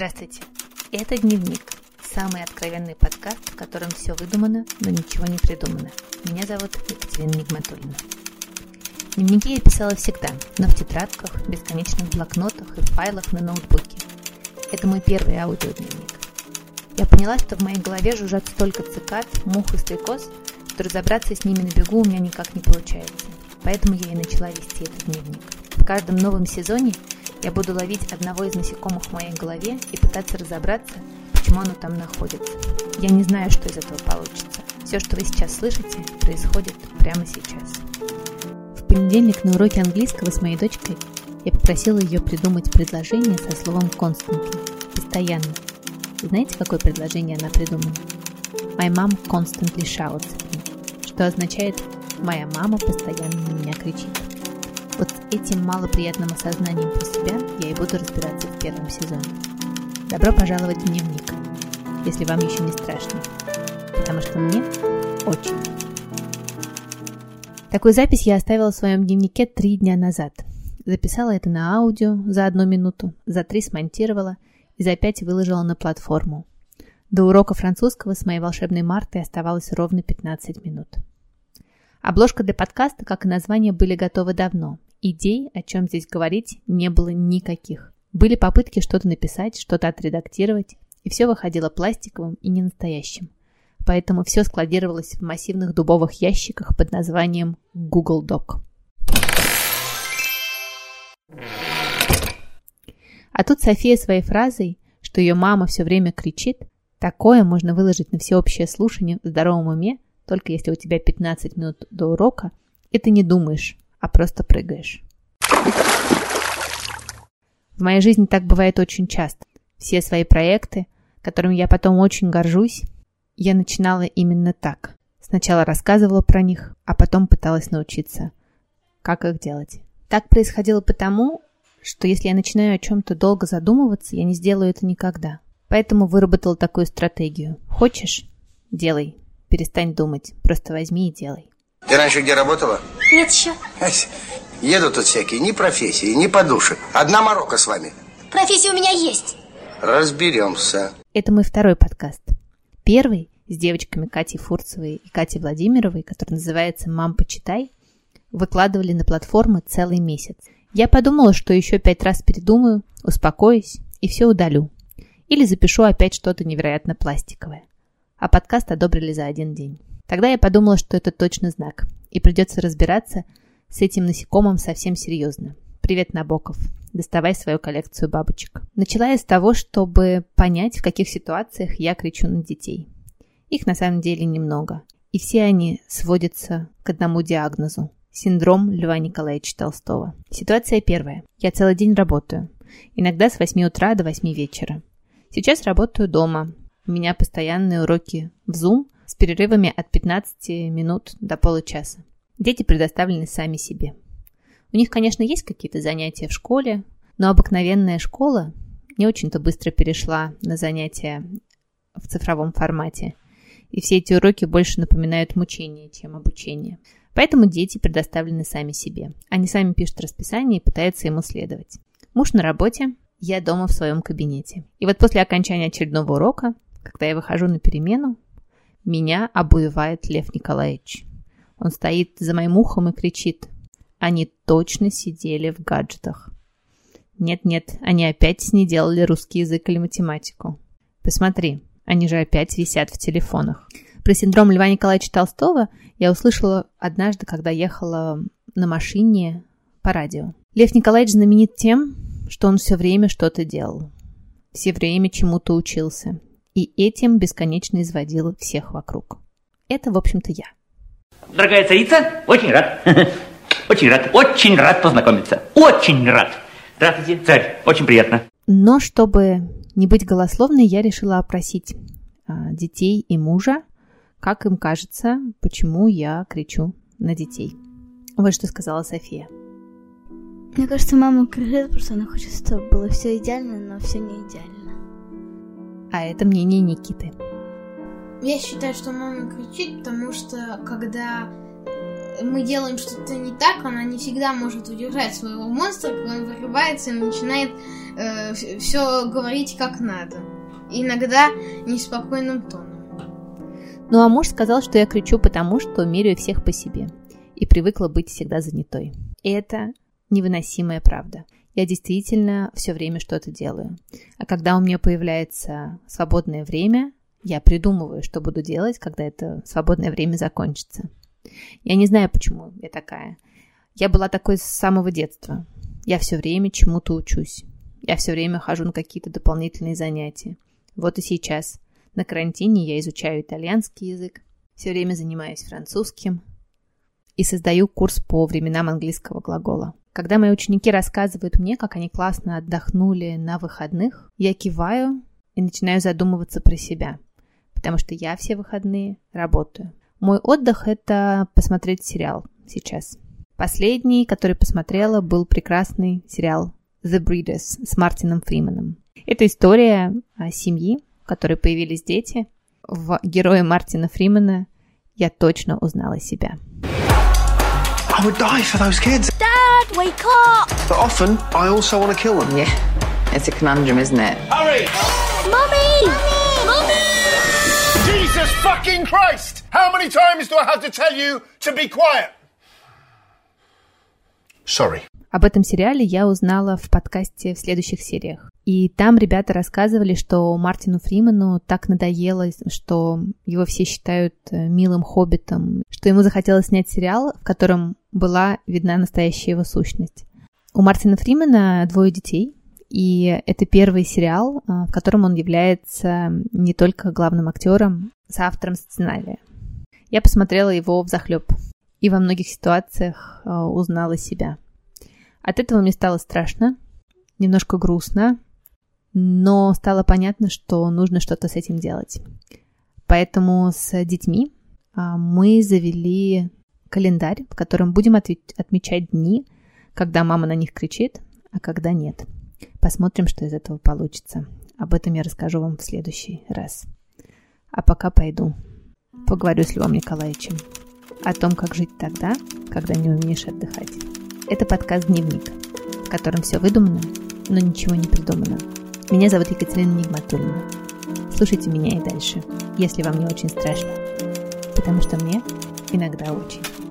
Здравствуйте. Это «Дневник». Самый откровенный подкаст, в котором все выдумано, но ничего не придумано. Меня зовут Екатерина Нигматульна. Дневники я писала всегда, но в тетрадках, бесконечных блокнотах и файлах на ноутбуке. Это мой первый аудиодневник. Я поняла, что в моей голове жужжат столько цикад, мух и стрекоз, что разобраться с ними на бегу у меня никак не получается. Поэтому я и начала вести этот дневник. В каждом новом сезоне я буду ловить одного из насекомых в моей голове и пытаться разобраться, почему оно там находится. Я не знаю, что из этого получится. Все, что вы сейчас слышите, происходит прямо сейчас. В понедельник на уроке английского с моей дочкой я попросила ее придумать предложение со словом constantly, постоянно. знаете, какое предложение она придумала? My mom constantly shouts что означает «моя мама постоянно на меня кричит». Вот с этим малоприятным осознанием про себя я и буду разбираться в первом сезоне. Добро пожаловать в дневник, если вам еще не страшно, потому что мне очень. Такую запись я оставила в своем дневнике три дня назад. Записала это на аудио за одну минуту, за три смонтировала и за пять выложила на платформу. До урока французского с моей волшебной Мартой оставалось ровно 15 минут. Обложка для подкаста, как и название, были готовы давно, Идей, о чем здесь говорить, не было никаких. Были попытки что-то написать, что-то отредактировать, и все выходило пластиковым и ненастоящим. Поэтому все складировалось в массивных дубовых ящиках под названием Google Doc. А тут София своей фразой, что ее мама все время кричит, такое можно выложить на всеобщее слушание в здоровом уме, только если у тебя 15 минут до урока, и ты не думаешь, а просто прыгаешь. В моей жизни так бывает очень часто. Все свои проекты, которыми я потом очень горжусь, я начинала именно так. Сначала рассказывала про них, а потом пыталась научиться, как их делать. Так происходило потому, что если я начинаю о чем-то долго задумываться, я не сделаю это никогда. Поэтому выработала такую стратегию. Хочешь? Делай. Перестань думать. Просто возьми и делай. Ты раньше где работала? Нет еще. Едут тут всякие, ни профессии, ни подушек. Одна морока с вами. Профессия у меня есть. Разберемся. Это мой второй подкаст. Первый с девочками Катей Фурцевой и Катей Владимировой, который называется «Мам, почитай», выкладывали на платформы целый месяц. Я подумала, что еще пять раз передумаю, успокоюсь и все удалю. Или запишу опять что-то невероятно пластиковое. А подкаст одобрили за один день. Тогда я подумала, что это точно знак, и придется разбираться с этим насекомым совсем серьезно. Привет, Набоков. Доставай свою коллекцию бабочек. Начала я с того, чтобы понять, в каких ситуациях я кричу на детей. Их на самом деле немного. И все они сводятся к одному диагнозу. Синдром Льва Николаевича Толстого. Ситуация первая. Я целый день работаю. Иногда с 8 утра до 8 вечера. Сейчас работаю дома. У меня постоянные уроки в Zoom – с перерывами от 15 минут до получаса. Дети предоставлены сами себе. У них, конечно, есть какие-то занятия в школе, но обыкновенная школа не очень-то быстро перешла на занятия в цифровом формате. И все эти уроки больше напоминают мучение, чем обучение. Поэтому дети предоставлены сами себе. Они сами пишут расписание и пытаются ему следовать. Муж на работе, я дома в своем кабинете. И вот после окончания очередного урока, когда я выхожу на перемену, меня обуевает Лев Николаевич. Он стоит за моим ухом и кричит. Они точно сидели в гаджетах. Нет-нет, они опять не делали русский язык или математику. Посмотри, они же опять висят в телефонах. Про синдром Льва Николаевича Толстого я услышала однажды, когда ехала на машине по радио. Лев Николаевич знаменит тем, что он все время что-то делал. Все время чему-то учился и этим бесконечно изводил всех вокруг. Это, в общем-то, я. Дорогая царица, очень рад. Очень рад, очень рад познакомиться. Очень рад. Здравствуйте, царь, очень приятно. Но чтобы не быть голословной, я решила опросить а, детей и мужа, как им кажется, почему я кричу на детей. Вот что сказала София. Мне кажется, мама кричит, потому что она хочет, чтобы было все идеально, но все не идеально. А это мнение Никиты. Я считаю, что мама кричит, потому что когда мы делаем что-то не так, она не всегда может удержать своего монстра, когда он вырывается и начинает э, все говорить как надо. Иногда неспокойным тоном. Ну а муж сказал, что я кричу потому, что меряю всех по себе и привыкла быть всегда занятой. И это невыносимая правда. Я действительно все время что-то делаю. А когда у меня появляется свободное время, я придумываю, что буду делать, когда это свободное время закончится. Я не знаю, почему я такая. Я была такой с самого детства. Я все время чему-то учусь. Я все время хожу на какие-то дополнительные занятия. Вот и сейчас. На карантине я изучаю итальянский язык, все время занимаюсь французским и создаю курс по временам английского глагола. Когда мои ученики рассказывают мне, как они классно отдохнули на выходных, я киваю и начинаю задумываться про себя, потому что я все выходные работаю. Мой отдых – это посмотреть сериал сейчас. Последний, который посмотрела, был прекрасный сериал The Breeders с Мартином Фриманом. Это история семьи, в которой появились дети. В герое Мартина Фримана я точно узнала себя. I would die for those kids. Dad, wake up! But often, I also want to kill them. Yeah, it's a conundrum, isn't it? Hurry! Mummy! Mummy! Jesus fucking Christ! How many times do I have to tell you to be quiet? Sorry. Об этом сериале я узнала в подкасте в следующих сериях. И там ребята рассказывали, что Мартину Фриману так надоело, что его все считают э, милым хоббитом, что ему захотелось снять сериал, в котором была видна настоящая его сущность. У Мартина Фримена двое детей, и это первый сериал, э, в котором он является не только главным актером, соавтором сценария. Я посмотрела его в захлеб и во многих ситуациях э, узнала себя. От этого мне стало страшно, немножко грустно, но стало понятно, что нужно что-то с этим делать. Поэтому с детьми а, мы завели календарь, в котором будем отмечать дни, когда мама на них кричит, а когда нет. Посмотрим, что из этого получится. Об этом я расскажу вам в следующий раз. А пока пойду. Поговорю с Львом Николаевичем о том, как жить тогда, когда не умеешь отдыхать. Это подкаст «Дневник», в котором все выдумано, но ничего не придумано. Меня зовут Екатерина Нигматульна. Слушайте меня и дальше, если вам не очень страшно, потому что мне иногда очень.